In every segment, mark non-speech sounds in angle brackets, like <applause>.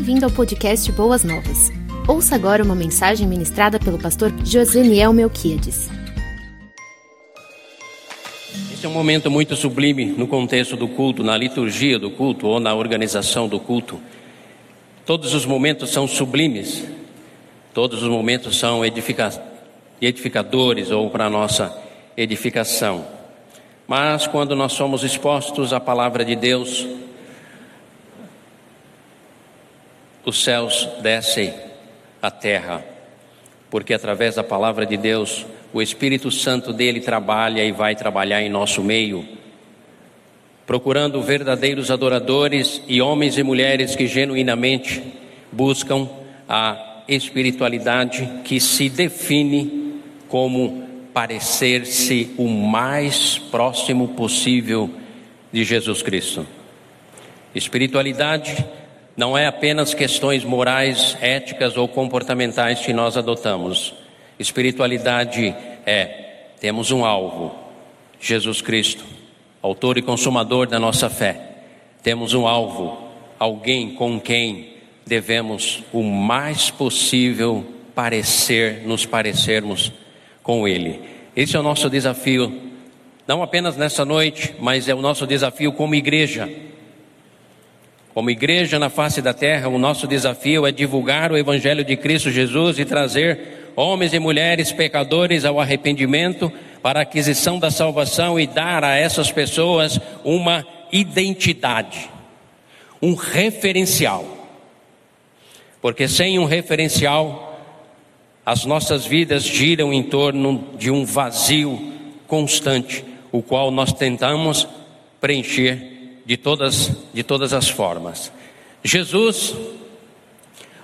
Bem-vindo ao podcast Boas Novas. Ouça agora uma mensagem ministrada pelo pastor Joseniel Melquiades. Esse é um momento muito sublime no contexto do culto, na liturgia do culto ou na organização do culto. Todos os momentos são sublimes, todos os momentos são edifica edificadores ou para a nossa edificação. Mas quando nós somos expostos à palavra de Deus, os céus descem à terra, porque através da palavra de Deus, o Espírito Santo dele trabalha e vai trabalhar em nosso meio, procurando verdadeiros adoradores e homens e mulheres que genuinamente buscam a espiritualidade que se define como parecer-se o mais próximo possível de Jesus Cristo. Espiritualidade não é apenas questões morais, éticas ou comportamentais que nós adotamos. Espiritualidade é temos um alvo, Jesus Cristo, autor e consumador da nossa fé. Temos um alvo, alguém com quem devemos o mais possível parecer, nos parecermos com ele. Esse é o nosso desafio, não apenas nessa noite, mas é o nosso desafio como igreja. Como igreja na face da terra, o nosso desafio é divulgar o Evangelho de Cristo Jesus e trazer homens e mulheres pecadores ao arrependimento para a aquisição da salvação e dar a essas pessoas uma identidade, um referencial. Porque sem um referencial, as nossas vidas giram em torno de um vazio constante, o qual nós tentamos preencher de todas, de todas as formas. Jesus,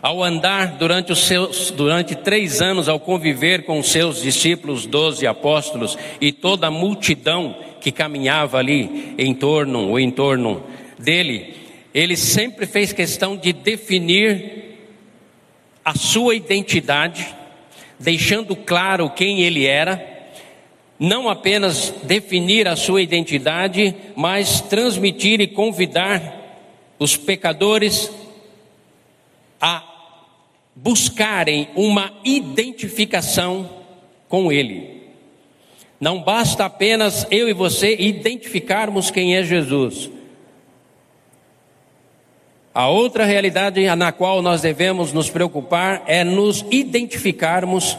ao andar durante, os seus, durante três anos, ao conviver com os seus discípulos, doze apóstolos e toda a multidão que caminhava ali em torno, ou em torno dele, ele sempre fez questão de definir a sua identidade, deixando claro quem ele era não apenas definir a sua identidade, mas transmitir e convidar os pecadores a buscarem uma identificação com Ele. Não basta apenas eu e você identificarmos quem é Jesus. A outra realidade na qual nós devemos nos preocupar é nos identificarmos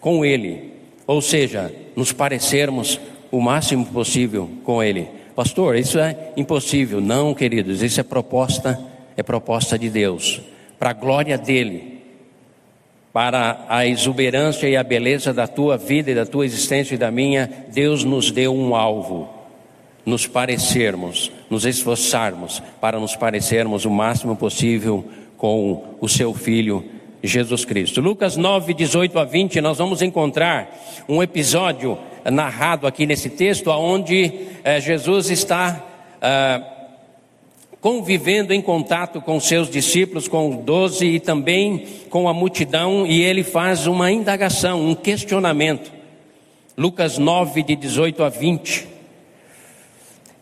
com Ele. Ou seja, nos parecermos o máximo possível com Ele. Pastor, isso é impossível. Não, queridos, isso é proposta, é proposta de Deus, para a glória dele, para a exuberância e a beleza da tua vida e da tua existência e da minha. Deus nos deu um alvo, nos parecermos, nos esforçarmos para nos parecermos o máximo possível com o seu Filho Jesus Cristo. Lucas 9, 18 a 20, nós vamos encontrar um episódio narrado aqui nesse texto, onde eh, Jesus está ah, convivendo em contato com seus discípulos, com os doze e também com a multidão, e ele faz uma indagação, um questionamento. Lucas 9, de 18 a 20.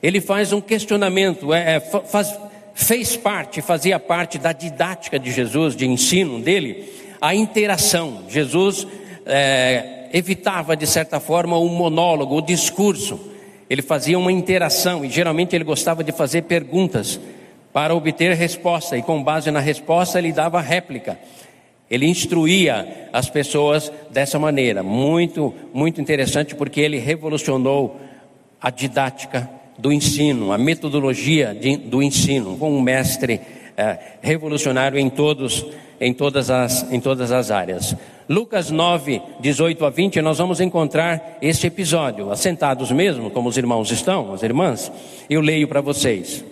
Ele faz um questionamento, é, é faz, fez parte, fazia parte da didática de Jesus, de ensino dele, a interação. Jesus é, evitava, de certa forma, o monólogo, o discurso. Ele fazia uma interação e geralmente ele gostava de fazer perguntas para obter resposta, e com base na resposta ele dava réplica. Ele instruía as pessoas dessa maneira, muito, muito interessante, porque ele revolucionou a didática do ensino, a metodologia de, do ensino, com um mestre é, revolucionário em, todos, em, todas as, em todas as áreas. Lucas 9, 18 a 20, nós vamos encontrar este episódio, assentados mesmo, como os irmãos estão, as irmãs, eu leio para vocês.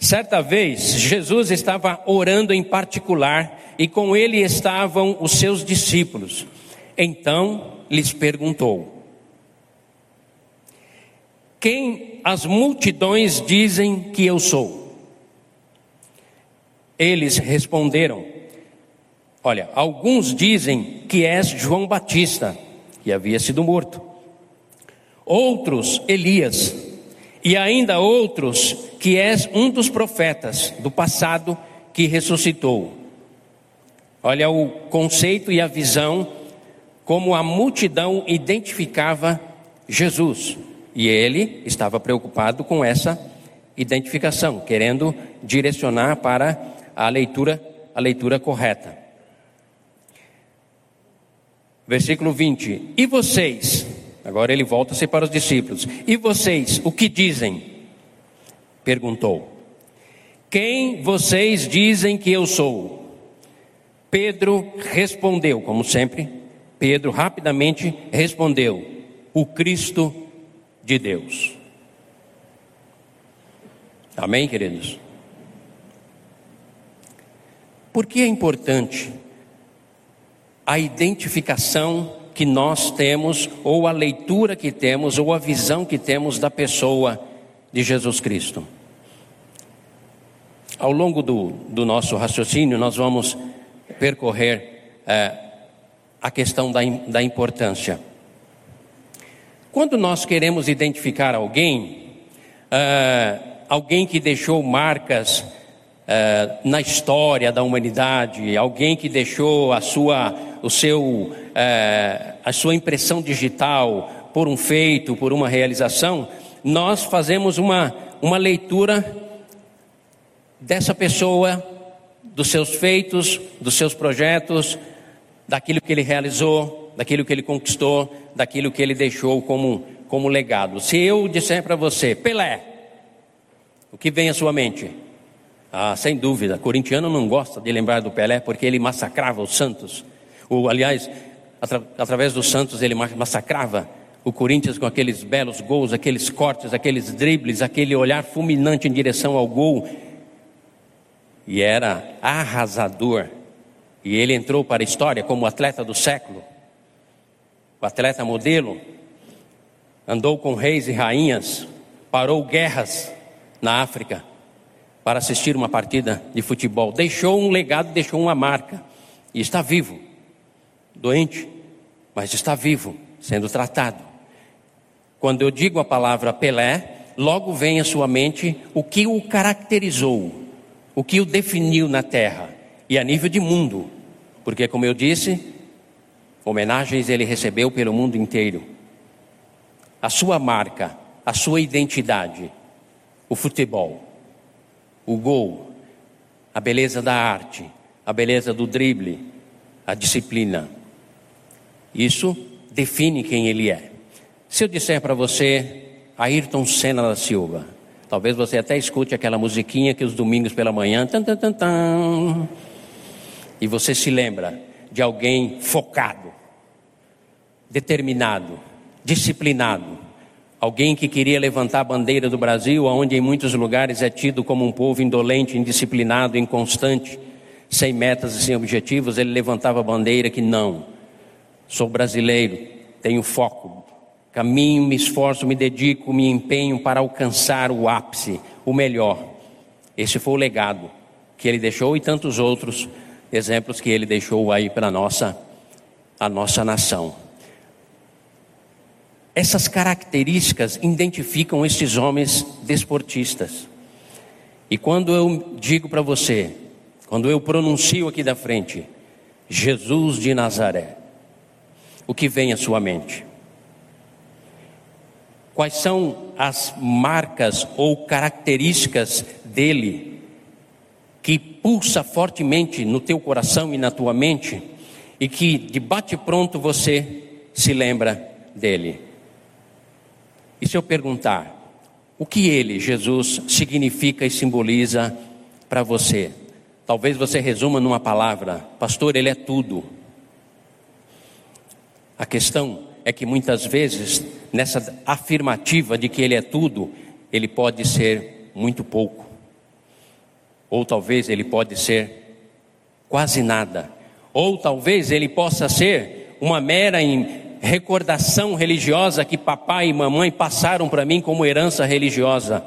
Certa vez, Jesus estava orando em particular e com ele estavam os seus discípulos. Então lhes perguntou: quem as multidões dizem que eu sou? Eles responderam: Olha, alguns dizem que és João Batista, que havia sido morto. Outros, Elias. e ainda outros que és um dos profetas do passado que ressuscitou. Olha o conceito e a visão como a multidão identificava Jesus. E ele estava preocupado com essa identificação, querendo direcionar para a leitura, a leitura correta. Versículo 20: E vocês, agora ele volta-se para os discípulos, e vocês, o que dizem? Perguntou. Quem vocês dizem que eu sou? Pedro respondeu, como sempre, Pedro rapidamente respondeu: O Cristo de Deus. Amém, queridos? Por que é importante a identificação que nós temos, ou a leitura que temos, ou a visão que temos da pessoa de Jesus Cristo? Ao longo do, do nosso raciocínio, nós vamos percorrer é, a questão da, da importância. Quando nós queremos identificar alguém, uh, alguém que deixou marcas uh, na história da humanidade, alguém que deixou a sua, o seu, uh, a sua impressão digital por um feito, por uma realização, nós fazemos uma, uma leitura dessa pessoa, dos seus feitos, dos seus projetos, daquilo que ele realizou, daquilo que ele conquistou, daquilo que ele deixou como, como legado. Se eu disser para você, Pelé, o que vem à sua mente? Ah, sem dúvida, corintiano não gosta de lembrar do Pelé porque ele massacrava os Santos. Ou, aliás, atra, através dos Santos ele massacrava o Corinthians com aqueles belos gols, aqueles cortes, aqueles dribles, aquele olhar fulminante em direção ao gol. E era arrasador e ele entrou para a história como atleta do século, o atleta modelo, andou com reis e rainhas, parou guerras na África para assistir uma partida de futebol. Deixou um legado, deixou uma marca. E está vivo, doente, mas está vivo, sendo tratado. Quando eu digo a palavra Pelé, logo vem à sua mente o que o caracterizou, o que o definiu na terra e a nível de mundo. Porque, como eu disse, homenagens ele recebeu pelo mundo inteiro. A sua marca, a sua identidade, o futebol, o gol, a beleza da arte, a beleza do drible, a disciplina. Isso define quem ele é. Se eu disser para você Ayrton Senna da Silva, talvez você até escute aquela musiquinha que os domingos pela manhã, tan, tan, tan, tan, e você se lembra de alguém focado, determinado, disciplinado, alguém que queria levantar a bandeira do Brasil, onde em muitos lugares é tido como um povo indolente, indisciplinado, inconstante, sem metas e sem objetivos, ele levantava a bandeira que não, sou brasileiro, tenho foco, caminho, me esforço, me dedico, me empenho para alcançar o ápice, o melhor. Esse foi o legado que ele deixou e tantos outros exemplos que ele deixou aí para nossa, a nossa nação. Essas características identificam esses homens desportistas. E quando eu digo para você, quando eu pronuncio aqui da frente, Jesus de Nazaré, o que vem à sua mente? Quais são as marcas ou características dele que pulsa fortemente no teu coração e na tua mente e que de bate pronto você se lembra dele. E se eu perguntar, o que ele, Jesus, significa e simboliza para você? Talvez você resuma numa palavra: Pastor, ele é tudo. A questão é que muitas vezes, nessa afirmativa de que ele é tudo, ele pode ser muito pouco ou talvez ele pode ser quase nada, ou talvez ele possa ser uma mera recordação religiosa que papai e mamãe passaram para mim como herança religiosa,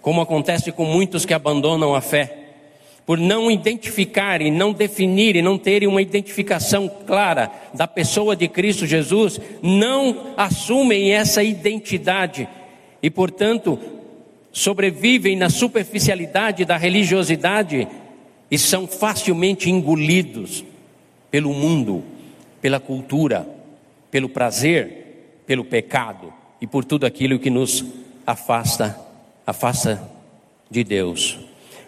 como acontece com muitos que abandonam a fé, por não identificarem, não definirem, não terem uma identificação clara da pessoa de Cristo Jesus, não assumem essa identidade e, portanto, sobrevivem na superficialidade da religiosidade e são facilmente engolidos pelo mundo, pela cultura, pelo prazer, pelo pecado e por tudo aquilo que nos afasta, afasta de Deus.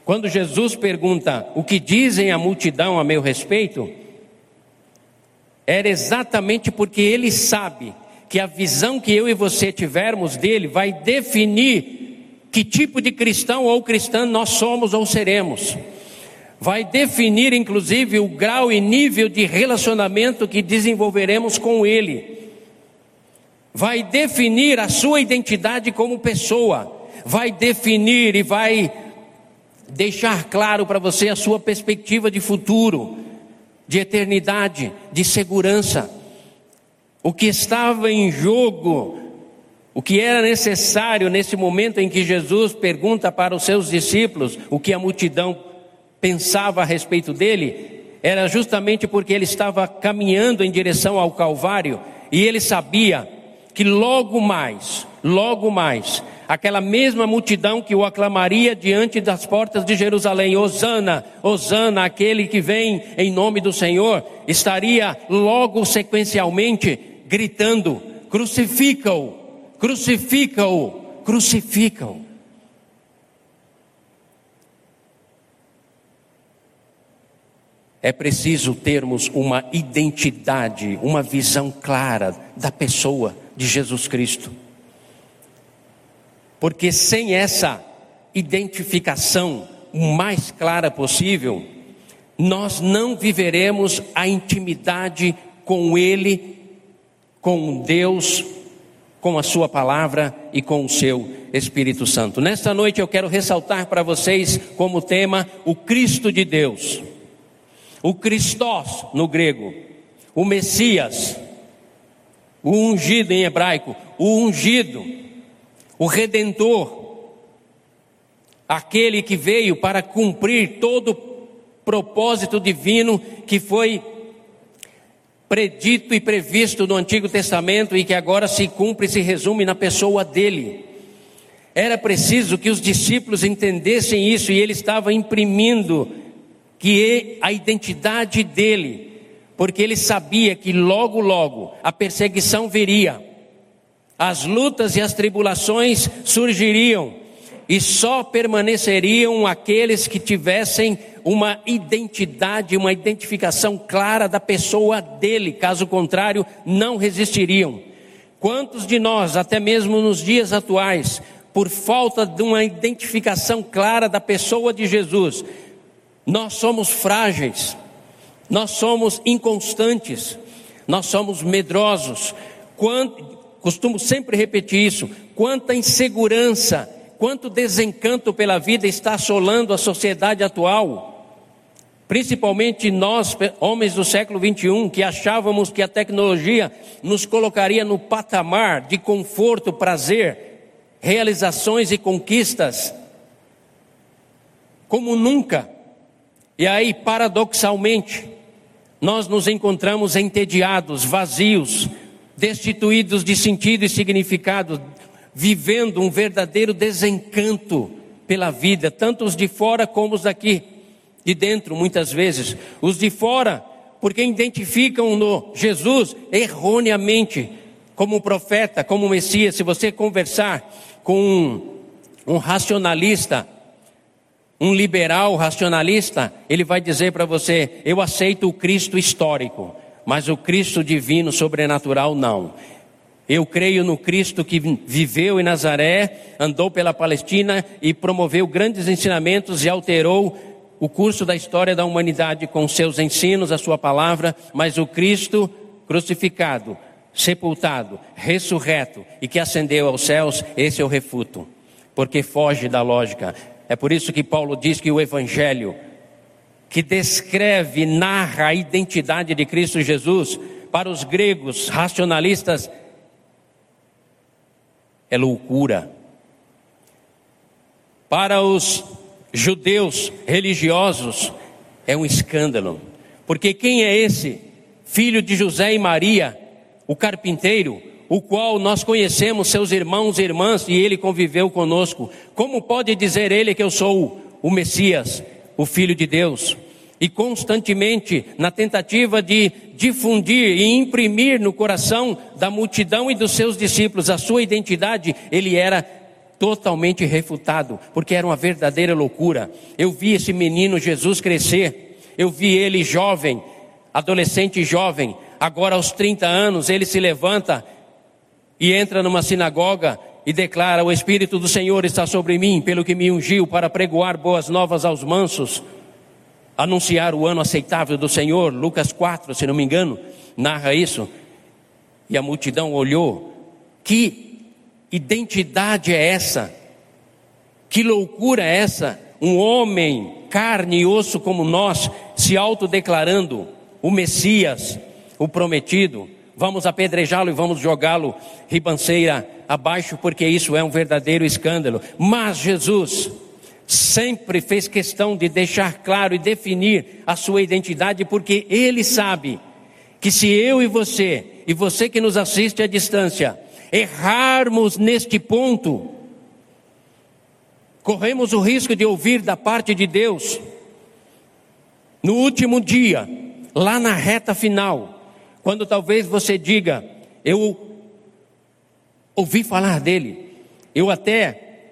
Quando Jesus pergunta o que dizem a multidão a meu respeito, era exatamente porque ele sabe que a visão que eu e você tivermos dele vai definir que tipo de cristão ou cristã nós somos ou seremos. Vai definir, inclusive, o grau e nível de relacionamento que desenvolveremos com ele. Vai definir a sua identidade como pessoa. Vai definir e vai deixar claro para você a sua perspectiva de futuro, de eternidade, de segurança. O que estava em jogo, o que era necessário nesse momento em que Jesus pergunta para os seus discípulos o que a multidão pensava a respeito dele, era justamente porque ele estava caminhando em direção ao Calvário e ele sabia que logo mais, logo mais, aquela mesma multidão que o aclamaria diante das portas de Jerusalém, Osana, Osana, aquele que vem em nome do Senhor, estaria logo sequencialmente gritando: crucifica-o, crucifica-o, crucifica-o. É preciso termos uma identidade, uma visão clara da pessoa de Jesus Cristo. Porque sem essa identificação o mais clara possível, nós não viveremos a intimidade com Ele com Deus, com a Sua palavra e com o seu Espírito Santo. Nesta noite eu quero ressaltar para vocês como tema o Cristo de Deus, o Christos no grego, o Messias, o ungido em hebraico, o ungido, o redentor, aquele que veio para cumprir todo o propósito divino que foi predito e previsto no Antigo Testamento e que agora se cumpre e se resume na pessoa dele. Era preciso que os discípulos entendessem isso e ele estava imprimindo que a identidade dele, porque ele sabia que logo, logo a perseguição viria, as lutas e as tribulações surgiriam e só permaneceriam aqueles que tivessem uma identidade, uma identificação clara da pessoa dele, caso contrário, não resistiriam. Quantos de nós, até mesmo nos dias atuais, por falta de uma identificação clara da pessoa de Jesus, nós somos frágeis, nós somos inconstantes, nós somos medrosos. Quanto, costumo sempre repetir isso: quanta insegurança, quanto desencanto pela vida está assolando a sociedade atual. Principalmente nós, homens do século 21, que achávamos que a tecnologia nos colocaria no patamar de conforto, prazer, realizações e conquistas, como nunca. E aí, paradoxalmente, nós nos encontramos entediados, vazios, destituídos de sentido e significado, vivendo um verdadeiro desencanto pela vida, tanto os de fora como os daqui de dentro, muitas vezes. Os de fora, porque identificam no Jesus erroneamente como profeta, como Messias. Se você conversar com um, um racionalista, um liberal racionalista, ele vai dizer para você: eu aceito o Cristo histórico, mas o Cristo divino, sobrenatural, não. Eu creio no Cristo que viveu em Nazaré, andou pela Palestina e promoveu grandes ensinamentos e alterou o curso da história da humanidade com seus ensinos, a sua palavra, mas o Cristo crucificado, sepultado, ressurreto e que ascendeu aos céus, esse eu refuto, porque foge da lógica. É por isso que Paulo diz que o Evangelho, que descreve, narra a identidade de Cristo Jesus, para os gregos racionalistas, é loucura. Para os judeus religiosos é um escândalo. Porque quem é esse filho de José e Maria, o carpinteiro, o qual nós conhecemos seus irmãos e irmãs e ele conviveu conosco. Como pode dizer ele que eu sou o Messias, o Filho de Deus? E constantemente, na tentativa de difundir e imprimir no coração da multidão e dos seus discípulos a sua identidade, ele era totalmente refutado, porque era uma verdadeira loucura. Eu vi esse menino Jesus crescer, eu vi ele jovem, adolescente jovem, agora aos 30 anos ele se levanta e entra numa sinagoga e declara: O Espírito do Senhor está sobre mim, pelo que me ungiu para pregoar boas novas aos mansos, anunciar o ano aceitável do Senhor. Lucas 4, se não me engano, narra isso. E a multidão olhou. Que identidade é essa? Que loucura é essa? Um homem, carne e osso como nós, se autodeclarando o Messias, o prometido vamos apedrejá-lo e vamos jogá-lo ribanceira abaixo, porque isso é um verdadeiro escândalo. Mas Jesus sempre fez questão de deixar claro e definir a sua identidade, porque ele sabe que se eu e você, e você que nos assiste à distância, errarmos neste ponto, corremos o risco de ouvir da parte de Deus, no último dia, lá na reta final, quando talvez você diga, eu ouvi falar dele, eu até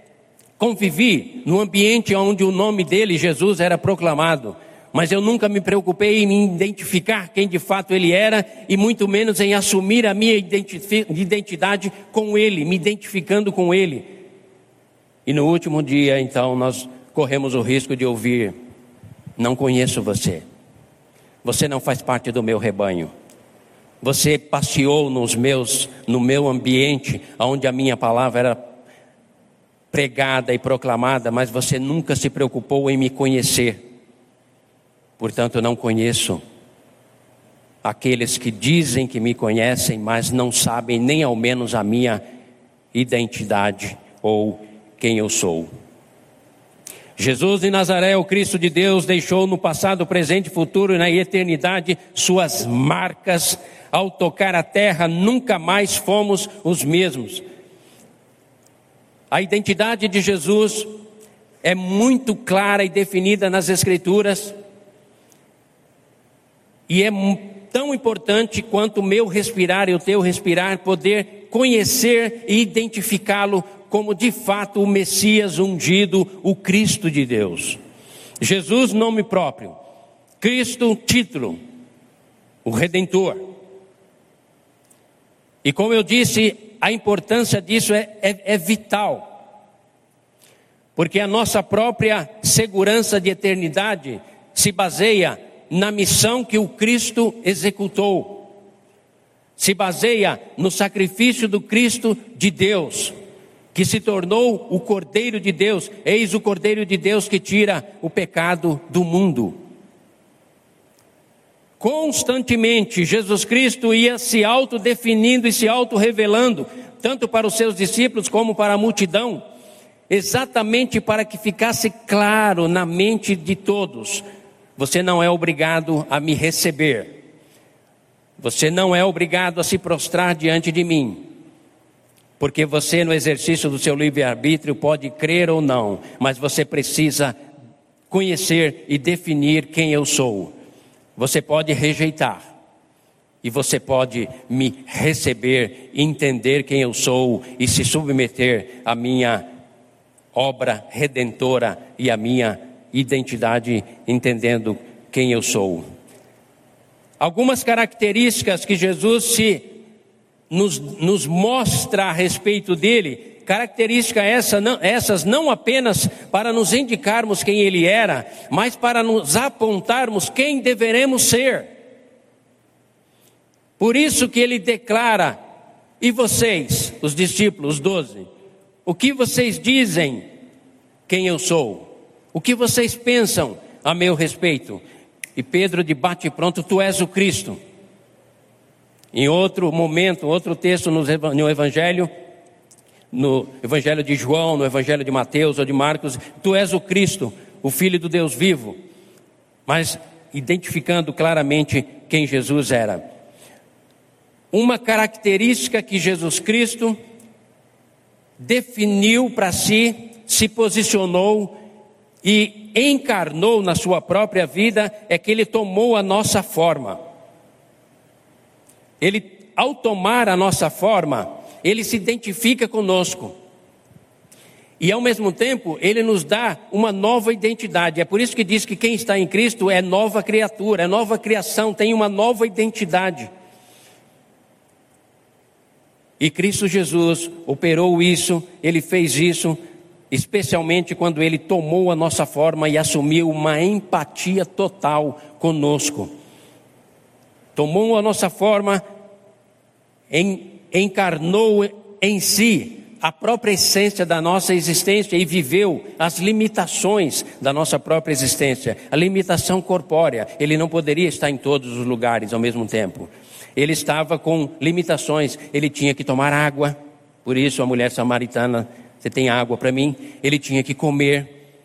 convivi no ambiente onde o nome dele, Jesus, era proclamado, mas eu nunca me preocupei em identificar quem de fato ele era e muito menos em assumir a minha identidade com ele, me identificando com ele. E no último dia, então, nós corremos o risco de ouvir: Não conheço você, você não faz parte do meu rebanho. Você passeou nos meus, no meu ambiente, onde a minha palavra era pregada e proclamada, mas você nunca se preocupou em me conhecer. Portanto, não conheço aqueles que dizem que me conhecem, mas não sabem nem ao menos a minha identidade ou quem eu sou. Jesus de Nazaré, o Cristo de Deus, deixou no passado, presente, futuro e na eternidade suas marcas. Ao tocar a terra, nunca mais fomos os mesmos. A identidade de Jesus é muito clara e definida nas Escrituras. E é tão importante quanto o meu respirar e o teu respirar, poder conhecer e identificá-lo como de fato o Messias ungido, o Cristo de Deus. Jesus, nome próprio. Cristo, título. O Redentor. E como eu disse, a importância disso é, é, é vital. Porque a nossa própria segurança de eternidade se baseia na missão que o Cristo executou. Se baseia no sacrifício do Cristo de Deus que se tornou o Cordeiro de Deus. Eis o Cordeiro de Deus que tira o pecado do mundo. Constantemente, Jesus Cristo ia se autodefinindo e se auto-revelando, tanto para os seus discípulos como para a multidão, exatamente para que ficasse claro na mente de todos: você não é obrigado a me receber, você não é obrigado a se prostrar diante de mim, porque você, no exercício do seu livre-arbítrio, pode crer ou não, mas você precisa conhecer e definir quem eu sou. Você pode rejeitar, e você pode me receber, entender quem eu sou e se submeter à minha obra redentora e à minha identidade, entendendo quem eu sou. Algumas características que Jesus se nos, nos mostra a respeito dele, característica essa, não, essas não apenas para nos indicarmos quem ele era, mas para nos apontarmos quem deveremos ser. Por isso que ele declara, e vocês, os discípulos, doze, o que vocês dizem quem eu sou? O que vocês pensam a meu respeito? E Pedro de bate pronto, tu és o Cristo. Em outro momento, outro texto no Evangelho, no Evangelho de João, no Evangelho de Mateus ou de Marcos, tu és o Cristo, o Filho do Deus vivo, mas identificando claramente quem Jesus era. uma característica que Jesus Cristo definiu para si, se posicionou e encarnou na sua própria vida é que ele tomou a nossa forma. Ele, ao tomar a nossa forma, ele se identifica conosco. E ao mesmo tempo, ele nos dá uma nova identidade. É por isso que diz que quem está em Cristo é nova criatura, é nova criação, tem uma nova identidade. E Cristo Jesus operou isso, ele fez isso especialmente quando ele tomou a nossa forma e assumiu uma empatia total conosco. Tomou a nossa forma, encarnou em si a própria essência da nossa existência e viveu as limitações da nossa própria existência, a limitação corpórea. Ele não poderia estar em todos os lugares ao mesmo tempo. Ele estava com limitações, ele tinha que tomar água, por isso a mulher samaritana você tem água para mim? Ele tinha que comer.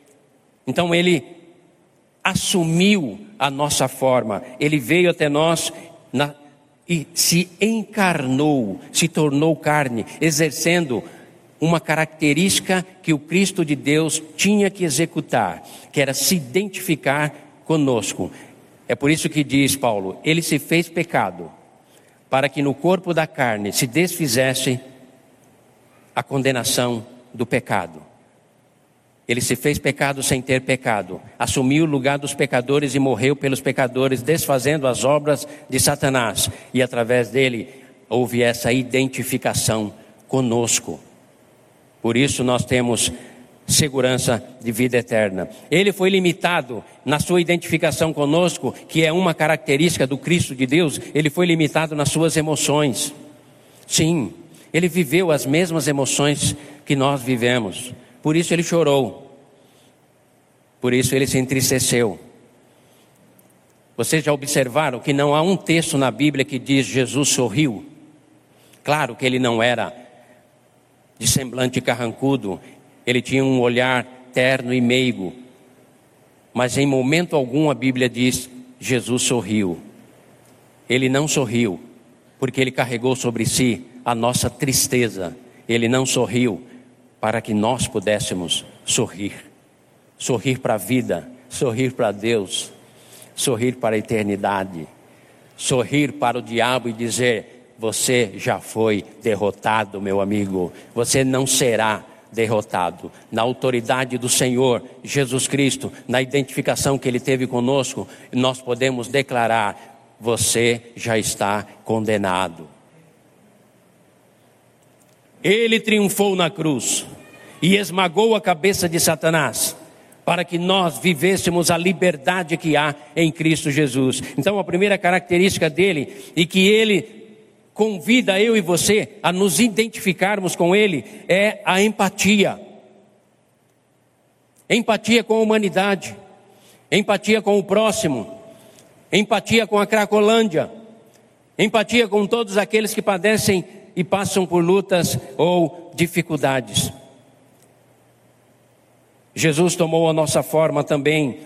Então ele assumiu a nossa forma, ele veio até nós na, e se encarnou, se tornou carne, exercendo uma característica que o Cristo de Deus tinha que executar, que era se identificar conosco. É por isso que diz Paulo: ele se fez pecado, para que no corpo da carne se desfizesse a condenação do pecado. Ele se fez pecado sem ter pecado, assumiu o lugar dos pecadores e morreu pelos pecadores, desfazendo as obras de Satanás. E através dele houve essa identificação conosco. Por isso nós temos segurança de vida eterna. Ele foi limitado na sua identificação conosco, que é uma característica do Cristo de Deus, ele foi limitado nas suas emoções. Sim, ele viveu as mesmas emoções que nós vivemos. Por isso ele chorou. Por isso ele se entristeceu. Vocês já observaram que não há um texto na Bíblia que diz Jesus sorriu? Claro que ele não era de semblante carrancudo, ele tinha um olhar terno e meigo. Mas em momento algum a Bíblia diz: Jesus sorriu. Ele não sorriu, porque ele carregou sobre si a nossa tristeza. Ele não sorriu, para que nós pudéssemos sorrir. Sorrir para a vida, sorrir para Deus, sorrir para a eternidade, sorrir para o diabo e dizer: Você já foi derrotado, meu amigo, você não será derrotado. Na autoridade do Senhor Jesus Cristo, na identificação que Ele teve conosco, nós podemos declarar: Você já está condenado. Ele triunfou na cruz e esmagou a cabeça de Satanás, para que nós vivêssemos a liberdade que há em Cristo Jesus. Então, a primeira característica dele, e que ele convida eu e você a nos identificarmos com ele, é a empatia. Empatia com a humanidade, empatia com o próximo, empatia com a Cracolândia, empatia com todos aqueles que padecem e passam por lutas ou dificuldades. Jesus tomou a nossa forma também,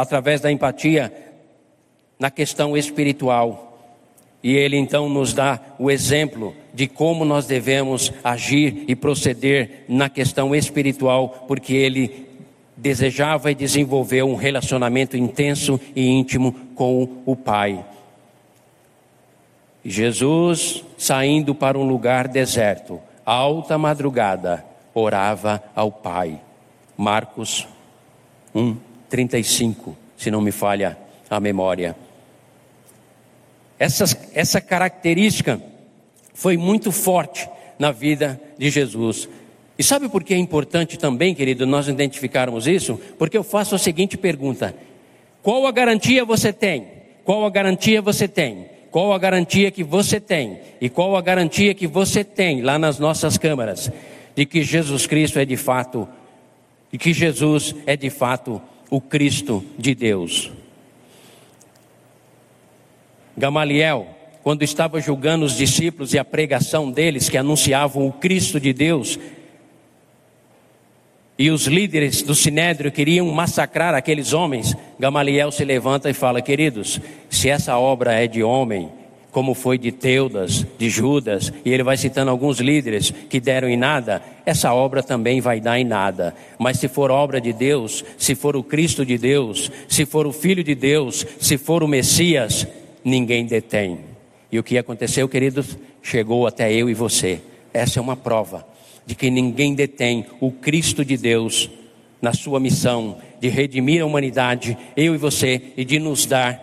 através da empatia, na questão espiritual. E Ele então nos dá o exemplo de como nós devemos agir e proceder na questão espiritual, porque Ele desejava e desenvolveu um relacionamento intenso e íntimo com o Pai. Jesus, saindo para um lugar deserto, alta madrugada, orava ao Pai. Marcos 1, 35, se não me falha a memória. Essa, essa característica foi muito forte na vida de Jesus. E sabe por que é importante também, querido, nós identificarmos isso? Porque eu faço a seguinte pergunta: qual a garantia você tem? Qual a garantia você tem qual a garantia que você tem e qual a garantia que você tem lá nas nossas câmaras de que Jesus Cristo é de fato e que Jesus é de fato o Cristo de Deus. Gamaliel, quando estava julgando os discípulos e a pregação deles que anunciavam o Cristo de Deus, e os líderes do sinédrio queriam massacrar aqueles homens, Gamaliel se levanta e fala: Queridos, se essa obra é de homem, como foi de Teudas, de Judas, e ele vai citando alguns líderes que deram em nada, essa obra também vai dar em nada. Mas se for obra de Deus, se for o Cristo de Deus, se for o Filho de Deus, se for o Messias, ninguém detém. E o que aconteceu, queridos, chegou até eu e você. Essa é uma prova de que ninguém detém o Cristo de Deus na sua missão de redimir a humanidade, eu e você, e de nos dar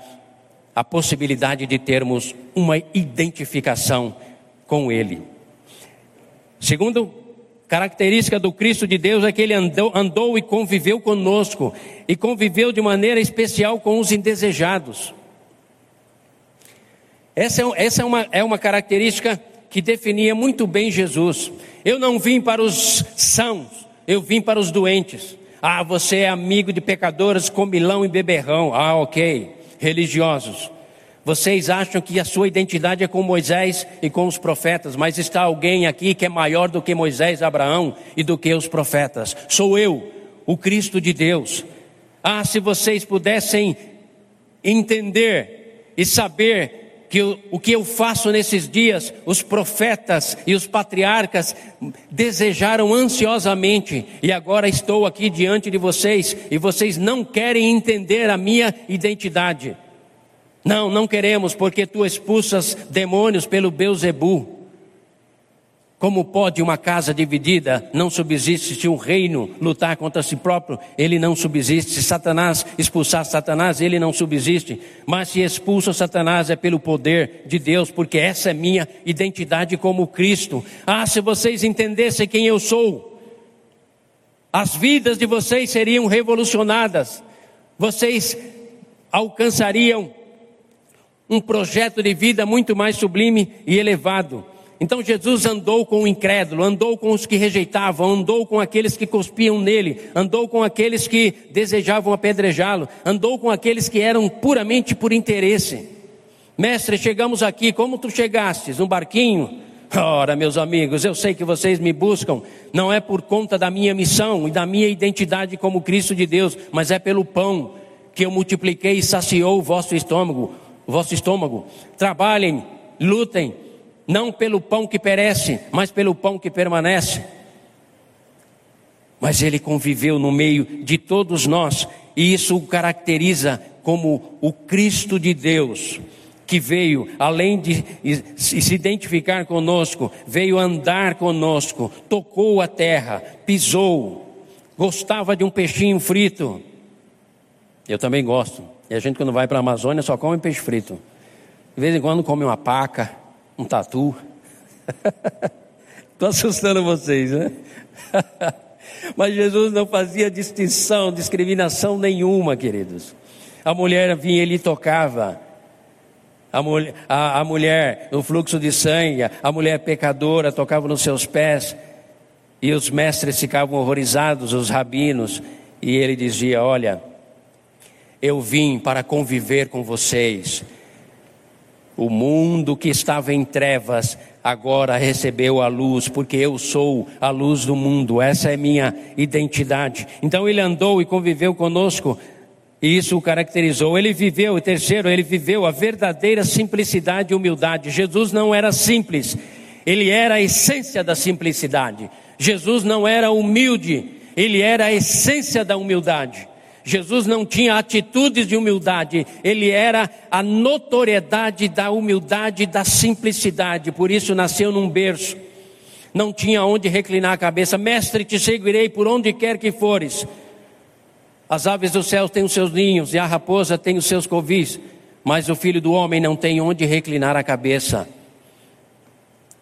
a possibilidade de termos uma identificação com Ele. Segundo característica do Cristo de Deus é que ele andou, andou, e conviveu conosco, e conviveu de maneira especial com os indesejados. Essa, é, essa é, uma, é uma característica que definia muito bem Jesus. Eu não vim para os sãos, eu vim para os doentes. Ah, você é amigo de pecadores, comilão e beberrão. Ah, ok. Religiosos. Vocês acham que a sua identidade é com Moisés e com os profetas, mas está alguém aqui que é maior do que Moisés, Abraão e do que os profetas. Sou eu, o Cristo de Deus. Ah, se vocês pudessem entender e saber que o, o que eu faço nesses dias, os profetas e os patriarcas desejaram ansiosamente, e agora estou aqui diante de vocês, e vocês não querem entender a minha identidade. Não, não queremos, porque tu expulsas demônios pelo Beuzebu. Como pode uma casa dividida não subsiste se um reino lutar contra si próprio? Ele não subsiste. Se Satanás expulsar Satanás, ele não subsiste. Mas se expulsa Satanás é pelo poder de Deus, porque essa é minha identidade como Cristo. Ah, se vocês entendessem quem eu sou, as vidas de vocês seriam revolucionadas. Vocês alcançariam um projeto de vida muito mais sublime e elevado. Então Jesus andou com o incrédulo, andou com os que rejeitavam, andou com aqueles que cuspiam nele, andou com aqueles que desejavam apedrejá-lo, andou com aqueles que eram puramente por interesse. Mestre, chegamos aqui, como tu chegastes? Um barquinho? Ora, meus amigos, eu sei que vocês me buscam, não é por conta da minha missão e da minha identidade como Cristo de Deus, mas é pelo pão que eu multipliquei e saciou o vosso estômago, o vosso estômago. Trabalhem, lutem, não pelo pão que perece, mas pelo pão que permanece. Mas ele conviveu no meio de todos nós, e isso o caracteriza como o Cristo de Deus, que veio, além de se identificar conosco, veio andar conosco, tocou a terra, pisou, gostava de um peixinho frito. Eu também gosto. E a gente, quando vai para a Amazônia, só come peixe frito. De vez em quando come uma paca um tatu. <laughs> Estou assustando vocês, né? <laughs> Mas Jesus não fazia distinção, discriminação nenhuma, queridos. A mulher vinha, ele tocava. A mulher, a, a mulher no fluxo de sangue, a mulher pecadora tocava nos seus pés. E os mestres ficavam horrorizados, os rabinos. E ele dizia: Olha, eu vim para conviver com vocês o mundo que estava em trevas agora recebeu a luz, porque eu sou a luz do mundo, essa é minha identidade. Então ele andou e conviveu conosco, e isso o caracterizou. Ele viveu, terceiro, ele viveu a verdadeira simplicidade e humildade. Jesus não era simples, ele era a essência da simplicidade. Jesus não era humilde, ele era a essência da humildade. Jesus não tinha atitudes de humildade, ele era a notoriedade da humildade da simplicidade, por isso nasceu num berço. Não tinha onde reclinar a cabeça, mestre, te seguirei por onde quer que fores. As aves do céu têm os seus ninhos e a raposa tem os seus covis, mas o filho do homem não tem onde reclinar a cabeça.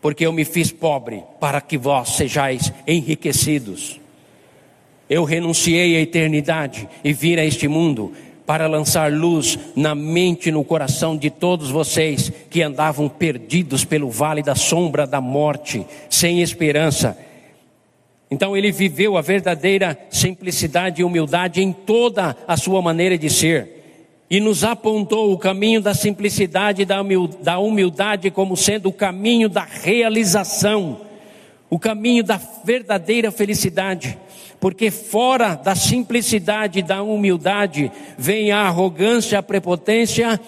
Porque eu me fiz pobre para que vós sejais enriquecidos. Eu renunciei à eternidade e vim a este mundo para lançar luz na mente e no coração de todos vocês que andavam perdidos pelo vale da sombra da morte, sem esperança. Então ele viveu a verdadeira simplicidade e humildade em toda a sua maneira de ser. E nos apontou o caminho da simplicidade e da humildade como sendo o caminho da realização, o caminho da verdadeira felicidade porque fora da simplicidade e da humildade vem a arrogância, a prepotência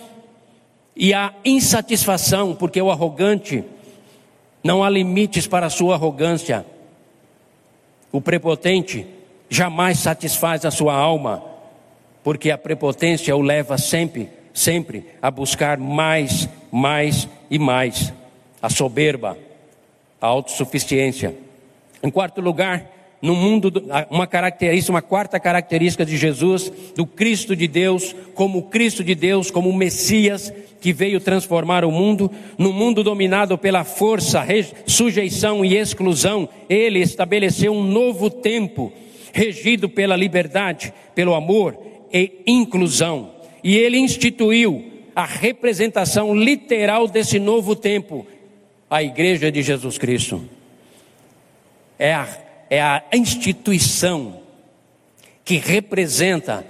e a insatisfação, porque o arrogante não há limites para a sua arrogância. O prepotente jamais satisfaz a sua alma, porque a prepotência o leva sempre, sempre a buscar mais, mais e mais. A soberba, a autossuficiência. Em quarto lugar, no mundo, uma característica, uma quarta característica de Jesus, do Cristo de Deus, como Cristo de Deus, como Messias que veio transformar o mundo, no mundo dominado pela força, sujeição e exclusão, ele estabeleceu um novo tempo, regido pela liberdade, pelo amor e inclusão. E ele instituiu a representação literal desse novo tempo, a Igreja de Jesus Cristo. É a é a instituição que representa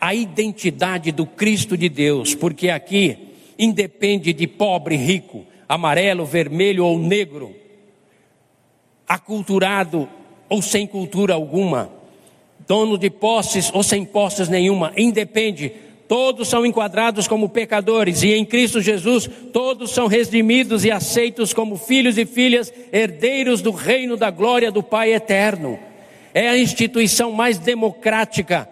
a identidade do Cristo de Deus, porque aqui independe de pobre, rico, amarelo, vermelho ou negro, aculturado ou sem cultura alguma, dono de posses ou sem posses nenhuma, independe Todos são enquadrados como pecadores e em Cristo Jesus todos são redimidos e aceitos como filhos e filhas, herdeiros do reino da glória do Pai eterno. É a instituição mais democrática,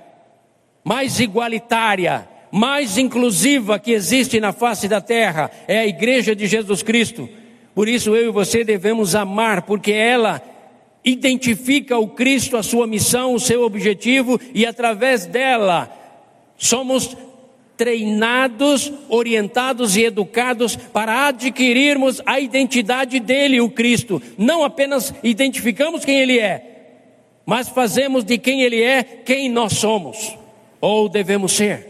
mais igualitária, mais inclusiva que existe na face da terra. É a igreja de Jesus Cristo. Por isso eu e você devemos amar, porque ela identifica o Cristo, a sua missão, o seu objetivo e através dela Somos treinados, orientados e educados para adquirirmos a identidade dele, o Cristo. Não apenas identificamos quem ele é, mas fazemos de quem ele é quem nós somos ou devemos ser.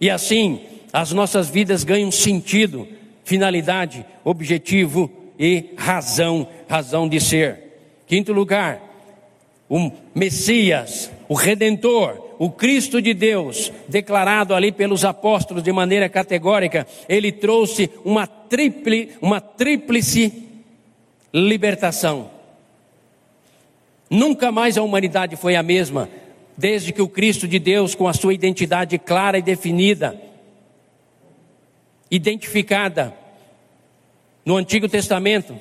E assim, as nossas vidas ganham sentido, finalidade, objetivo e razão, razão de ser. Quinto lugar, o Messias, o Redentor, o Cristo de Deus, declarado ali pelos apóstolos de maneira categórica, ele trouxe uma, uma tríplice libertação. Nunca mais a humanidade foi a mesma, desde que o Cristo de Deus, com a sua identidade clara e definida, identificada no Antigo Testamento,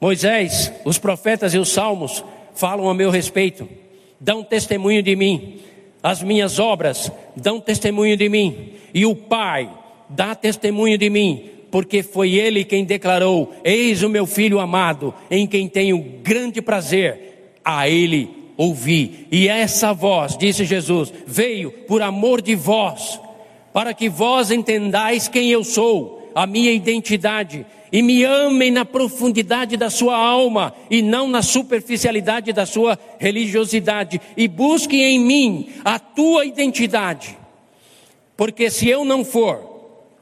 Moisés, os profetas e os salmos falam a meu respeito dão testemunho de mim, as minhas obras dão testemunho de mim, e o Pai dá testemunho de mim, porque foi Ele quem declarou: Eis o meu filho amado, em quem tenho grande prazer, a Ele ouvi. E essa voz, disse Jesus, veio por amor de vós, para que vós entendais quem eu sou, a minha identidade, e me amem na profundidade da sua alma e não na superficialidade da sua religiosidade e busquem em mim a tua identidade. Porque se eu não for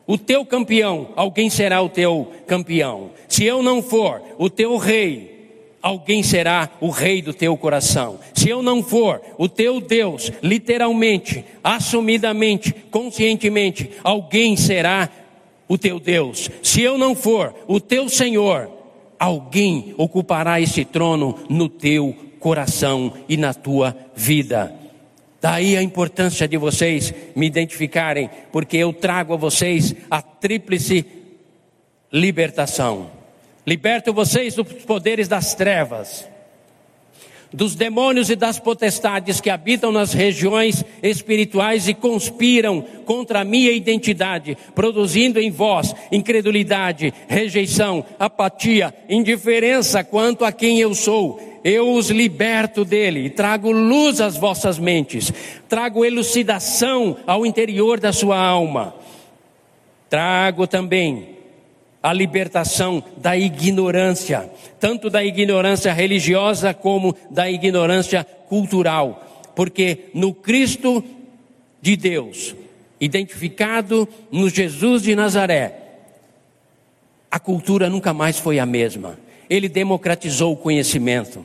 o teu campeão, alguém será o teu campeão. Se eu não for o teu rei, alguém será o rei do teu coração. Se eu não for o teu Deus, literalmente, assumidamente, conscientemente, alguém será o teu Deus. Se eu não for o teu Senhor, alguém ocupará esse trono no teu coração e na tua vida. Daí a importância de vocês me identificarem, porque eu trago a vocês a tríplice libertação. Liberto vocês dos poderes das trevas dos demônios e das potestades que habitam nas regiões espirituais e conspiram contra a minha identidade, produzindo em vós incredulidade, rejeição, apatia, indiferença quanto a quem eu sou. Eu os liberto dele, trago luz às vossas mentes, trago elucidação ao interior da sua alma. Trago também a libertação da ignorância, tanto da ignorância religiosa como da ignorância cultural, porque no Cristo de Deus, identificado no Jesus de Nazaré, a cultura nunca mais foi a mesma. Ele democratizou o conhecimento,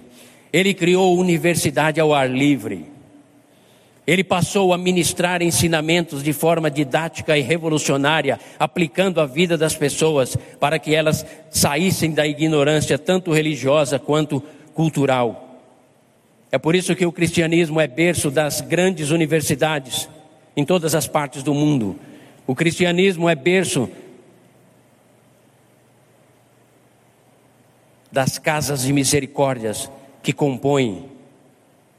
ele criou universidade ao ar livre. Ele passou a ministrar ensinamentos de forma didática e revolucionária, aplicando a vida das pessoas para que elas saíssem da ignorância, tanto religiosa quanto cultural. É por isso que o cristianismo é berço das grandes universidades em todas as partes do mundo. O cristianismo é berço das casas de misericórdias que compõem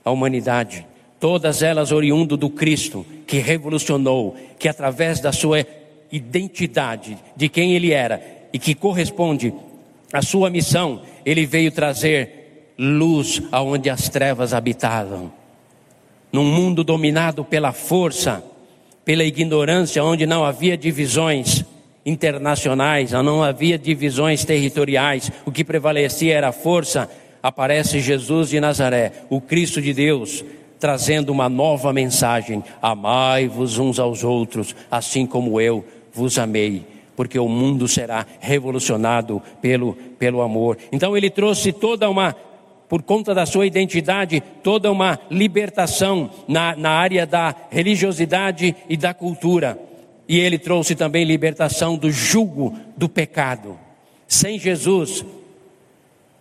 a humanidade, todas elas oriundo do Cristo, que revolucionou, que através da sua identidade, de quem ele era e que corresponde à sua missão, ele veio trazer luz aonde as trevas habitavam. Num mundo dominado pela força, pela ignorância, onde não havia divisões internacionais, não havia divisões territoriais, o que prevalecia era a força. Aparece Jesus de Nazaré, o Cristo de Deus, trazendo uma nova mensagem: amai-vos uns aos outros, assim como eu vos amei, porque o mundo será revolucionado pelo, pelo amor. Então ele trouxe toda uma por conta da sua identidade, toda uma libertação na, na área da religiosidade e da cultura. E ele trouxe também libertação do jugo do pecado. Sem Jesus,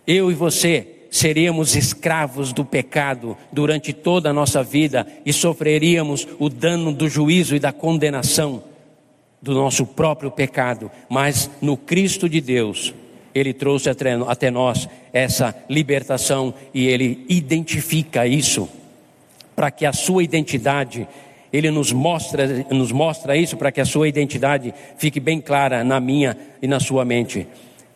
eu e você seríamos escravos do pecado durante toda a nossa vida e sofreríamos o dano do juízo e da condenação do nosso próprio pecado. Mas no Cristo de Deus, ele trouxe até nós essa libertação e ele identifica isso para que a sua identidade ele nos mostra, nos mostra isso para que a sua identidade fique bem clara na minha e na sua mente.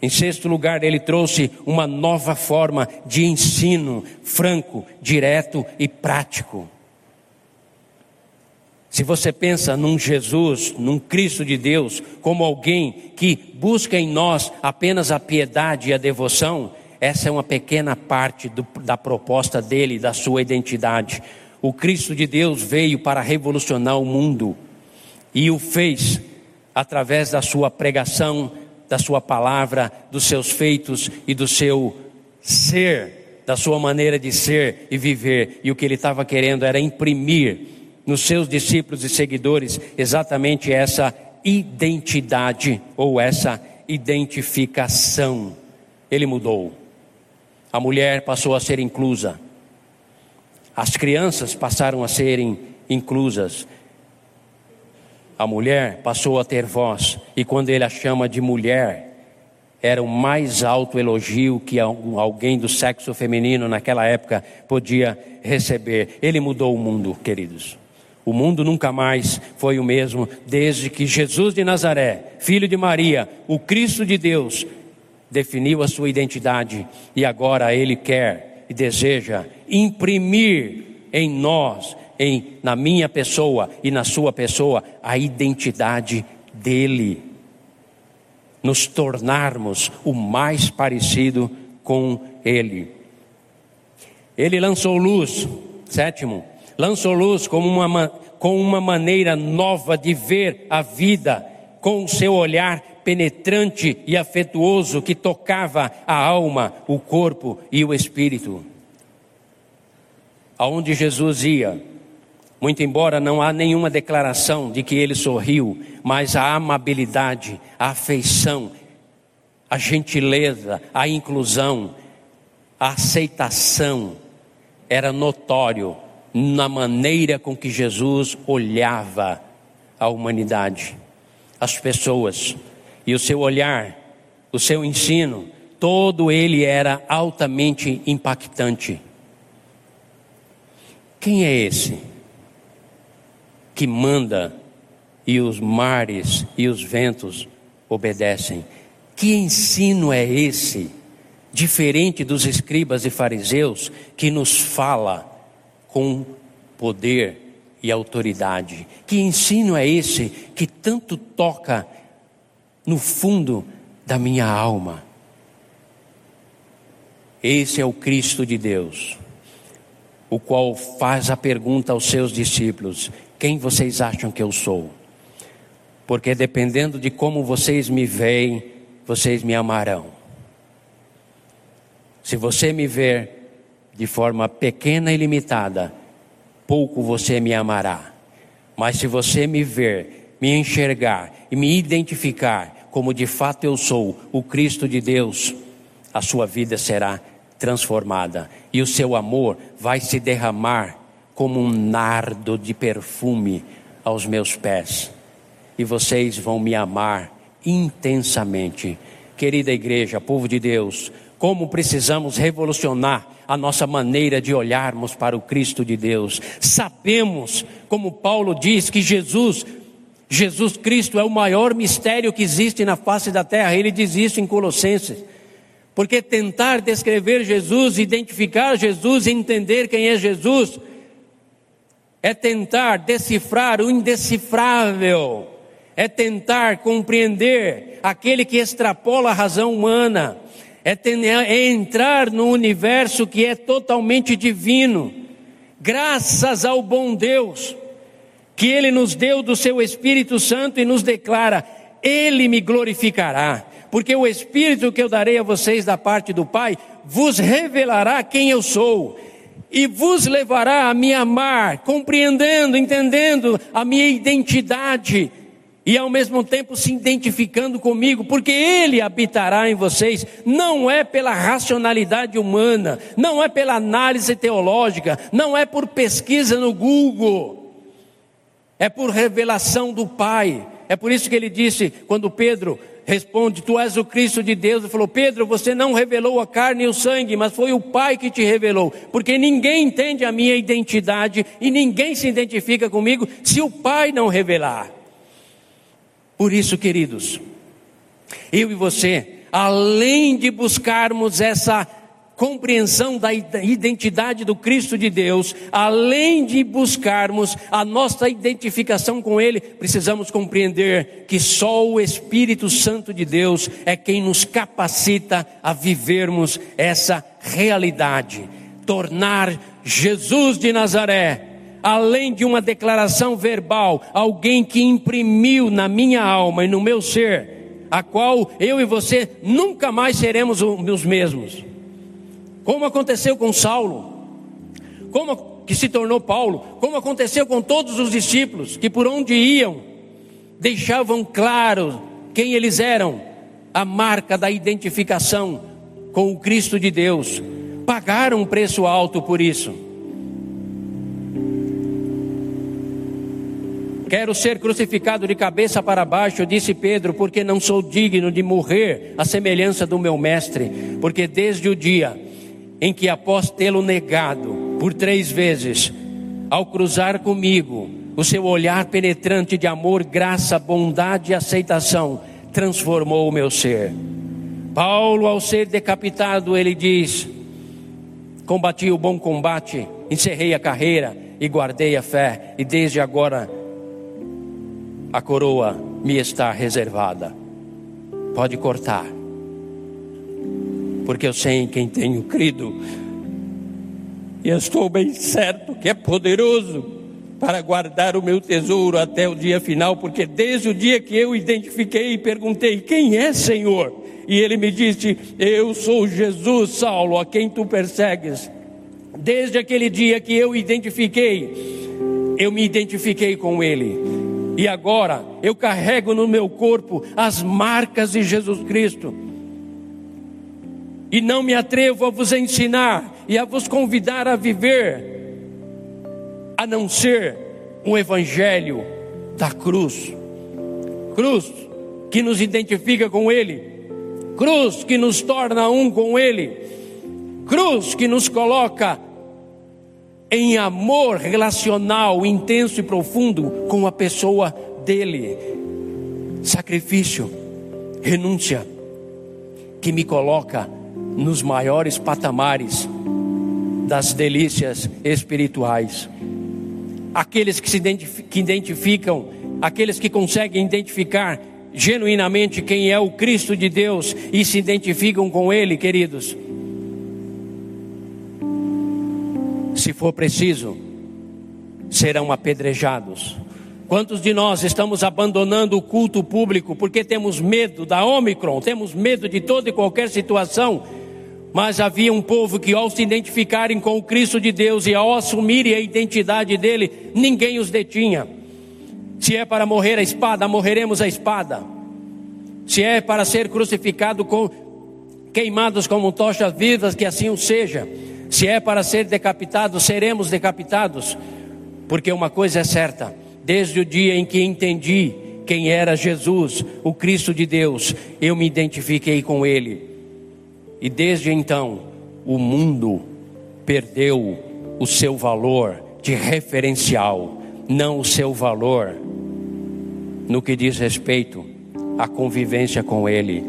Em sexto lugar, ele trouxe uma nova forma de ensino franco, direto e prático. Se você pensa num Jesus, num Cristo de Deus, como alguém que busca em nós apenas a piedade e a devoção, essa é uma pequena parte do, da proposta dele, da sua identidade. O Cristo de Deus veio para revolucionar o mundo e o fez através da sua pregação, da sua palavra, dos seus feitos e do seu ser, da sua maneira de ser e viver. E o que ele estava querendo era imprimir nos seus discípulos e seguidores exatamente essa identidade ou essa identificação. Ele mudou. A mulher passou a ser inclusa. As crianças passaram a serem inclusas. A mulher passou a ter voz. E quando ele a chama de mulher, era o mais alto elogio que alguém do sexo feminino naquela época podia receber. Ele mudou o mundo, queridos. O mundo nunca mais foi o mesmo desde que Jesus de Nazaré, filho de Maria, o Cristo de Deus, definiu a sua identidade e agora ele quer e deseja imprimir em nós, em na minha pessoa e na sua pessoa a identidade dele. Nos tornarmos o mais parecido com ele. Ele lançou luz, sétimo, lançou luz como uma, com uma maneira nova de ver a vida, com o seu olhar penetrante e afetuoso que tocava a alma, o corpo e o espírito. Aonde Jesus ia, muito embora não há nenhuma declaração de que ele sorriu, mas a amabilidade, a afeição, a gentileza, a inclusão, a aceitação era notório na maneira com que Jesus olhava a humanidade, as pessoas, e o seu olhar, o seu ensino, todo ele era altamente impactante. Quem é esse que manda e os mares e os ventos obedecem? Que ensino é esse, diferente dos escribas e fariseus, que nos fala com poder e autoridade. Que ensino é esse que tanto toca no fundo da minha alma? Esse é o Cristo de Deus, o qual faz a pergunta aos seus discípulos: Quem vocês acham que eu sou? Porque dependendo de como vocês me veem, vocês me amarão. Se você me ver de forma pequena e limitada, pouco você me amará. Mas se você me ver, me enxergar e me identificar como de fato eu sou, o Cristo de Deus, a sua vida será transformada e o seu amor vai se derramar como um nardo de perfume aos meus pés. e vocês vão me amar intensamente. Querida igreja, povo de Deus, como precisamos revolucionar a nossa maneira de olharmos para o Cristo de Deus. Sabemos, como Paulo diz, que Jesus, Jesus Cristo é o maior mistério que existe na face da terra. Ele diz isso em Colossenses. Porque tentar descrever Jesus, identificar Jesus, entender quem é Jesus, é tentar decifrar o indecifrável, é tentar compreender aquele que extrapola a razão humana. É, é entrar no universo que é totalmente divino, graças ao bom Deus, que Ele nos deu do seu Espírito Santo e nos declara: Ele me glorificará, porque o Espírito que eu darei a vocês da parte do Pai vos revelará quem eu sou e vos levará a me amar, compreendendo, entendendo a minha identidade e ao mesmo tempo se identificando comigo, porque Ele habitará em vocês, não é pela racionalidade humana, não é pela análise teológica, não é por pesquisa no Google, é por revelação do Pai. É por isso que ele disse, quando Pedro responde: Tu és o Cristo de Deus. Ele falou: Pedro, você não revelou a carne e o sangue, mas foi o Pai que te revelou. Porque ninguém entende a minha identidade e ninguém se identifica comigo se o Pai não revelar. Por isso, queridos, eu e você, além de buscarmos essa compreensão da identidade do Cristo de Deus, além de buscarmos a nossa identificação com Ele, precisamos compreender que só o Espírito Santo de Deus é quem nos capacita a vivermos essa realidade, tornar Jesus de Nazaré além de uma declaração verbal, alguém que imprimiu na minha alma e no meu ser, a qual eu e você nunca mais seremos os mesmos. Como aconteceu com Saulo, como que se tornou Paulo, como aconteceu com todos os discípulos que por onde iam deixavam claro quem eles eram, a marca da identificação com o Cristo de Deus. Pagaram um preço alto por isso. Quero ser crucificado de cabeça para baixo, disse Pedro, porque não sou digno de morrer à semelhança do meu mestre. Porque desde o dia em que, após tê-lo negado por três vezes, ao cruzar comigo, o seu olhar penetrante de amor, graça, bondade e aceitação transformou o meu ser. Paulo, ao ser decapitado, ele diz: Combati o bom combate, encerrei a carreira e guardei a fé, e desde agora a coroa me está reservada. Pode cortar, porque eu sei em quem tenho crido, e estou bem certo que é poderoso para guardar o meu tesouro até o dia final, porque desde o dia que eu identifiquei e perguntei: Quem é Senhor? E ele me disse: Eu sou Jesus, Saulo, a quem tu persegues. Desde aquele dia que eu identifiquei, eu me identifiquei com ele e agora eu carrego no meu corpo as marcas de Jesus Cristo. E não me atrevo a vos ensinar e a vos convidar a viver, a não ser o Evangelho da cruz. Cruz que nos identifica com Ele, cruz que nos torna um com Ele, cruz que nos coloca em amor relacional intenso e profundo com a pessoa dele. Sacrifício, renúncia, que me coloca nos maiores patamares das delícias espirituais. Aqueles que se que identificam, aqueles que conseguem identificar genuinamente quem é o Cristo de Deus e se identificam com Ele, queridos, se for preciso, serão apedrejados. Quantos de nós estamos abandonando o culto público porque temos medo da Omicron, temos medo de toda e qualquer situação? Mas havia um povo que, ao se identificarem com o Cristo de Deus e ao assumirem a identidade dele, ninguém os detinha. Se é para morrer a espada, morreremos a espada. Se é para ser crucificado com queimados como tochas vivas, que assim o seja. Se é para ser decapitados, seremos decapitados, porque uma coisa é certa: desde o dia em que entendi quem era Jesus, o Cristo de Deus, eu me identifiquei com Ele. E desde então, o mundo perdeu o seu valor de referencial, não o seu valor no que diz respeito à convivência com Ele,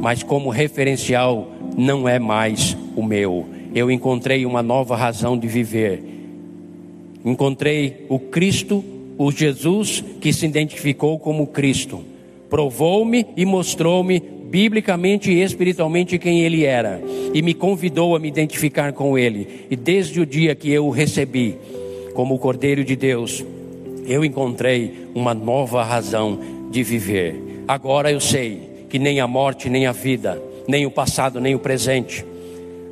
mas como referencial não é mais o meu. Eu encontrei uma nova razão de viver. Encontrei o Cristo, o Jesus que se identificou como Cristo. Provou-me e mostrou-me biblicamente e espiritualmente quem ele era e me convidou a me identificar com ele. E desde o dia que eu o recebi como Cordeiro de Deus, eu encontrei uma nova razão de viver. Agora eu sei que nem a morte, nem a vida, nem o passado, nem o presente,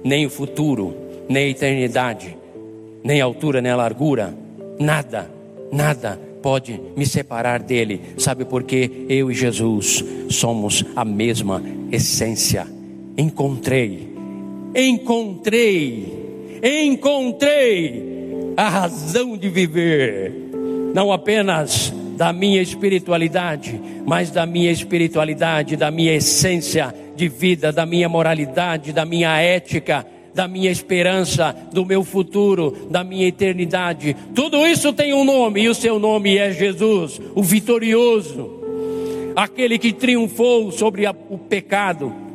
nem o futuro, nem a eternidade, nem a altura, nem a largura, nada, nada pode me separar dele. Sabe por quê? Eu e Jesus somos a mesma essência. Encontrei, encontrei, encontrei a razão de viver, não apenas da minha espiritualidade, mas da minha espiritualidade, da minha essência de vida, da minha moralidade, da minha ética, da minha esperança, do meu futuro, da minha eternidade. Tudo isso tem um nome, e o seu nome é Jesus, o vitorioso, aquele que triunfou sobre a, o pecado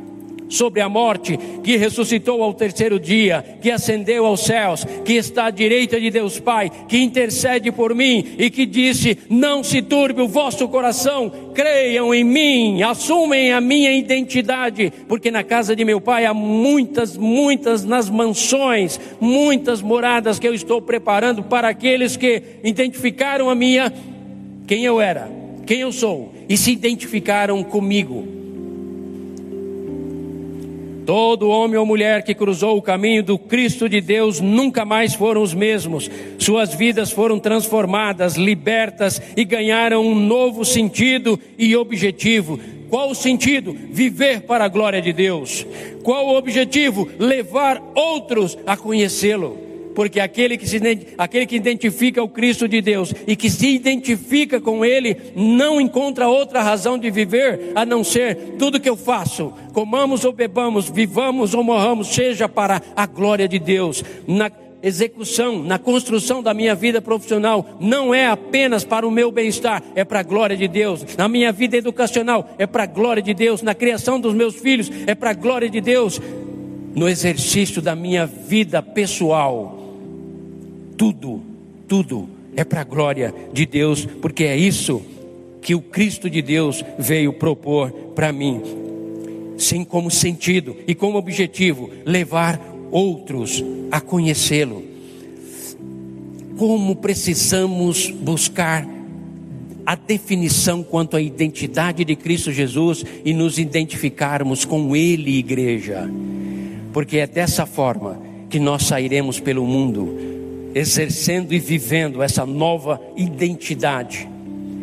sobre a morte, que ressuscitou ao terceiro dia, que ascendeu aos céus, que está à direita de Deus Pai, que intercede por mim e que disse: Não se turbe o vosso coração, creiam em mim, assumem a minha identidade, porque na casa de meu Pai há muitas, muitas nas mansões, muitas moradas que eu estou preparando para aqueles que identificaram a minha, quem eu era, quem eu sou, e se identificaram comigo. Todo homem ou mulher que cruzou o caminho do Cristo de Deus nunca mais foram os mesmos. Suas vidas foram transformadas, libertas e ganharam um novo sentido e objetivo. Qual o sentido? Viver para a glória de Deus. Qual o objetivo? Levar outros a conhecê-lo porque aquele que, se, aquele que identifica o Cristo de Deus e que se identifica com Ele, não encontra outra razão de viver a não ser tudo que eu faço, comamos ou bebamos, vivamos ou morramos, seja para a glória de Deus. Na execução, na construção da minha vida profissional, não é apenas para o meu bem-estar, é para a glória de Deus. Na minha vida educacional, é para a glória de Deus. Na criação dos meus filhos, é para a glória de Deus. No exercício da minha vida pessoal, tudo, tudo é para a glória de Deus, porque é isso que o Cristo de Deus veio propor para mim. Sem como sentido e como objetivo levar outros a conhecê-lo. Como precisamos buscar a definição quanto à identidade de Cristo Jesus e nos identificarmos com Ele, igreja, porque é dessa forma que nós sairemos pelo mundo exercendo e vivendo essa nova identidade,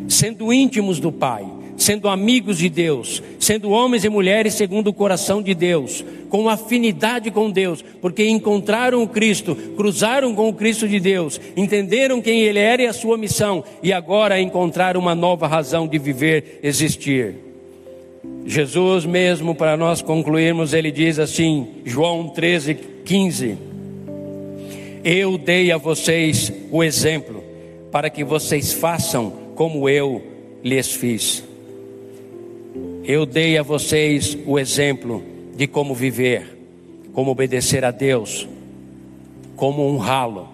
sendo íntimos do Pai, sendo amigos de Deus, sendo homens e mulheres segundo o coração de Deus, com afinidade com Deus, porque encontraram o Cristo, cruzaram com o Cristo de Deus, entenderam quem Ele era e a sua missão, e agora encontraram uma nova razão de viver, existir. Jesus mesmo, para nós concluirmos, ele diz assim, João 13, 15. Eu dei a vocês o exemplo, para que vocês façam como eu lhes fiz. Eu dei a vocês o exemplo de como viver, como obedecer a Deus, como honrá-lo,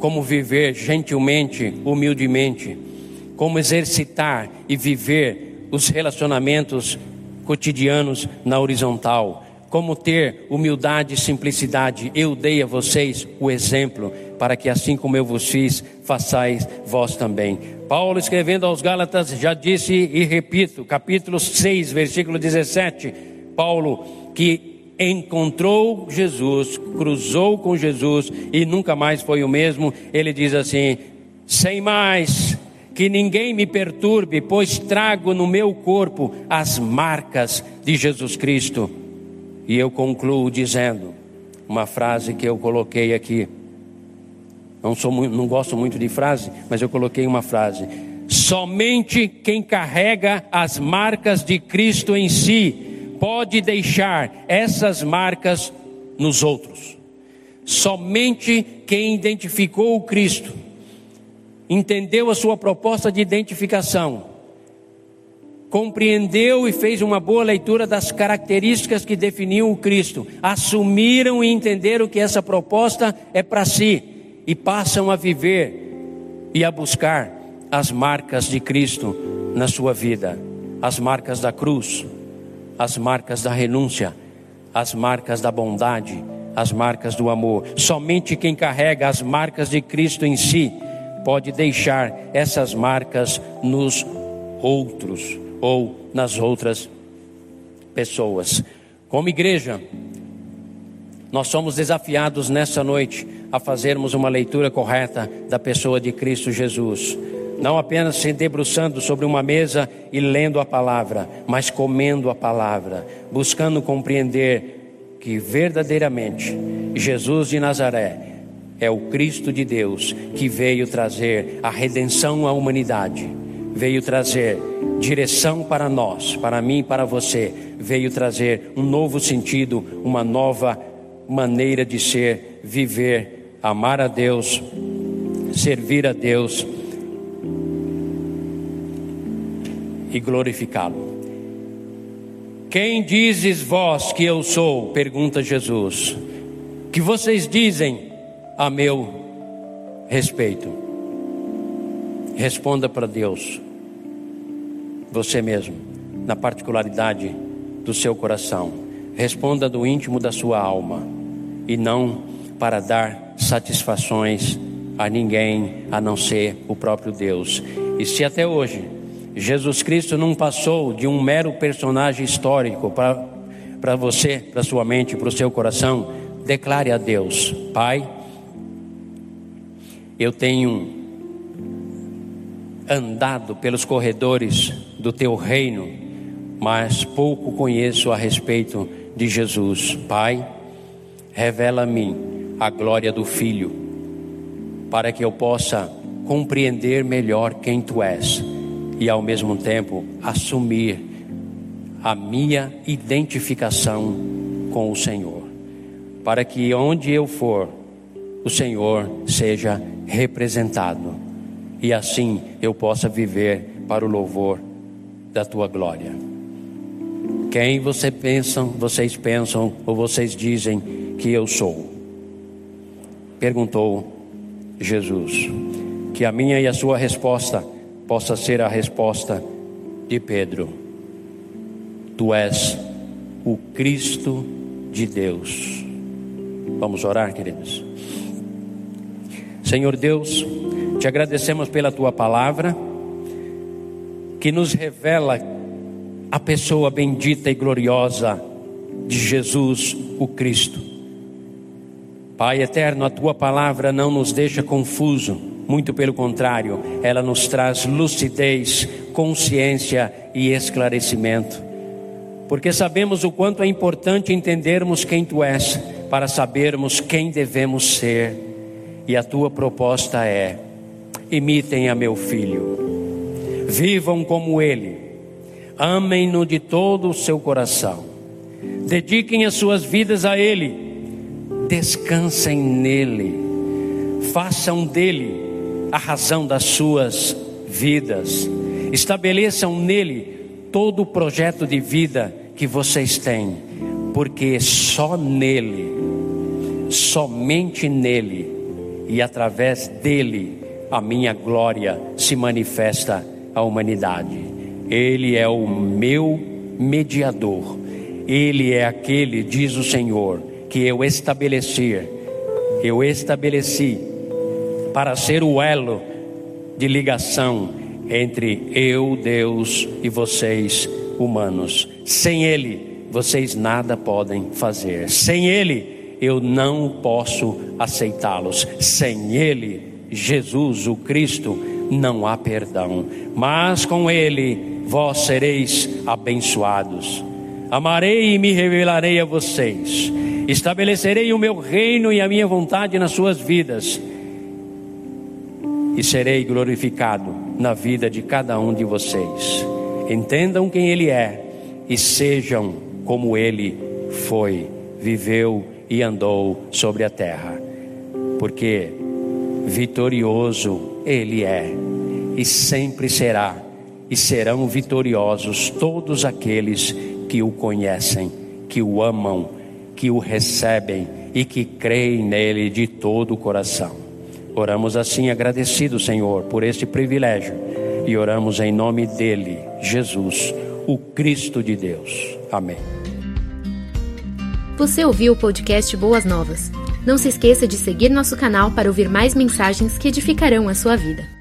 como viver gentilmente, humildemente, como exercitar e viver os relacionamentos cotidianos na horizontal como ter humildade e simplicidade. Eu dei a vocês o exemplo, para que assim como eu vos fiz, façais vós também. Paulo, escrevendo aos Gálatas, já disse e repito, capítulo 6, versículo 17. Paulo, que encontrou Jesus, cruzou com Jesus e nunca mais foi o mesmo, ele diz assim: sem mais. Que ninguém me perturbe, pois trago no meu corpo as marcas de Jesus Cristo. E eu concluo dizendo uma frase que eu coloquei aqui. Não, sou, não gosto muito de frase, mas eu coloquei uma frase. Somente quem carrega as marcas de Cristo em si pode deixar essas marcas nos outros. Somente quem identificou o Cristo, entendeu a sua proposta de identificação, compreendeu e fez uma boa leitura das características que definiam o Cristo, assumiram e entenderam que essa proposta é para si e passam a viver e a buscar as marcas de Cristo na sua vida, as marcas da cruz, as marcas da renúncia, as marcas da bondade, as marcas do amor. Somente quem carrega as marcas de Cristo em si pode deixar essas marcas nos outros ou nas outras pessoas. Como igreja, nós somos desafiados nessa noite a fazermos uma leitura correta da pessoa de Cristo Jesus. Não apenas se debruçando sobre uma mesa e lendo a palavra, mas comendo a palavra, buscando compreender que verdadeiramente Jesus de Nazaré é o Cristo de Deus que veio trazer a redenção à humanidade, veio trazer direção para nós, para mim e para você, veio trazer um novo sentido, uma nova maneira de ser, viver, amar a Deus, servir a Deus e glorificá-lo. Quem dizes vós que eu sou? pergunta Jesus. Que vocês dizem a meu respeito? Responda para Deus, você mesmo, na particularidade do seu coração. Responda do íntimo da sua alma e não para dar satisfações a ninguém a não ser o próprio Deus. E se até hoje Jesus Cristo não passou de um mero personagem histórico para você, para sua mente, para o seu coração. Declare a Deus: Pai, eu tenho andado pelos corredores do teu reino, mas pouco conheço a respeito de Jesus. Pai, revela a mim a glória do Filho, para que eu possa compreender melhor quem tu és e ao mesmo tempo assumir a minha identificação com o Senhor, para que onde eu for, o Senhor seja representado e assim eu possa viver para o louvor da tua glória. Quem você pensam, vocês pensam ou vocês dizem que eu sou? Perguntou Jesus. Que a minha e a sua resposta possa ser a resposta de Pedro: Tu és o Cristo de Deus. Vamos orar, queridos. Senhor Deus, te agradecemos pela tua palavra, que nos revela a pessoa bendita e gloriosa de Jesus, o Cristo. Pai eterno, a tua palavra não nos deixa confuso muito pelo contrário, ela nos traz lucidez, consciência e esclarecimento. Porque sabemos o quanto é importante entendermos quem tu és, para sabermos quem devemos ser. E a tua proposta é: imitem a meu filho, vivam como ele, amem-no de todo o seu coração, dediquem as suas vidas a ele, descansem nele, façam dele a razão das suas vidas. Estabeleçam nele todo o projeto de vida que vocês têm, porque só nele, somente nele e através dele a minha glória se manifesta à humanidade. Ele é o meu mediador. Ele é aquele, diz o Senhor, que eu estabeleci, eu estabeleci para ser o elo de ligação entre eu, Deus, e vocês, humanos. Sem Ele, vocês nada podem fazer. Sem Ele, eu não posso aceitá-los. Sem Ele, Jesus, o Cristo, não há perdão. Mas com Ele, vós sereis abençoados. Amarei e me revelarei a vocês. Estabelecerei o meu reino e a minha vontade nas suas vidas e serei glorificado na vida de cada um de vocês. Entendam quem Ele é e sejam como Ele foi, viveu e andou sobre a terra, porque vitorioso Ele é e sempre será, e serão vitoriosos todos aqueles que o conhecem, que o amam, que o recebem e que creem nele de todo o coração. Oramos assim agradecidos, Senhor, por este privilégio e oramos em nome dele, Jesus, o Cristo de Deus. Amém. Você ouviu o podcast Boas Novas? Não se esqueça de seguir nosso canal para ouvir mais mensagens que edificarão a sua vida.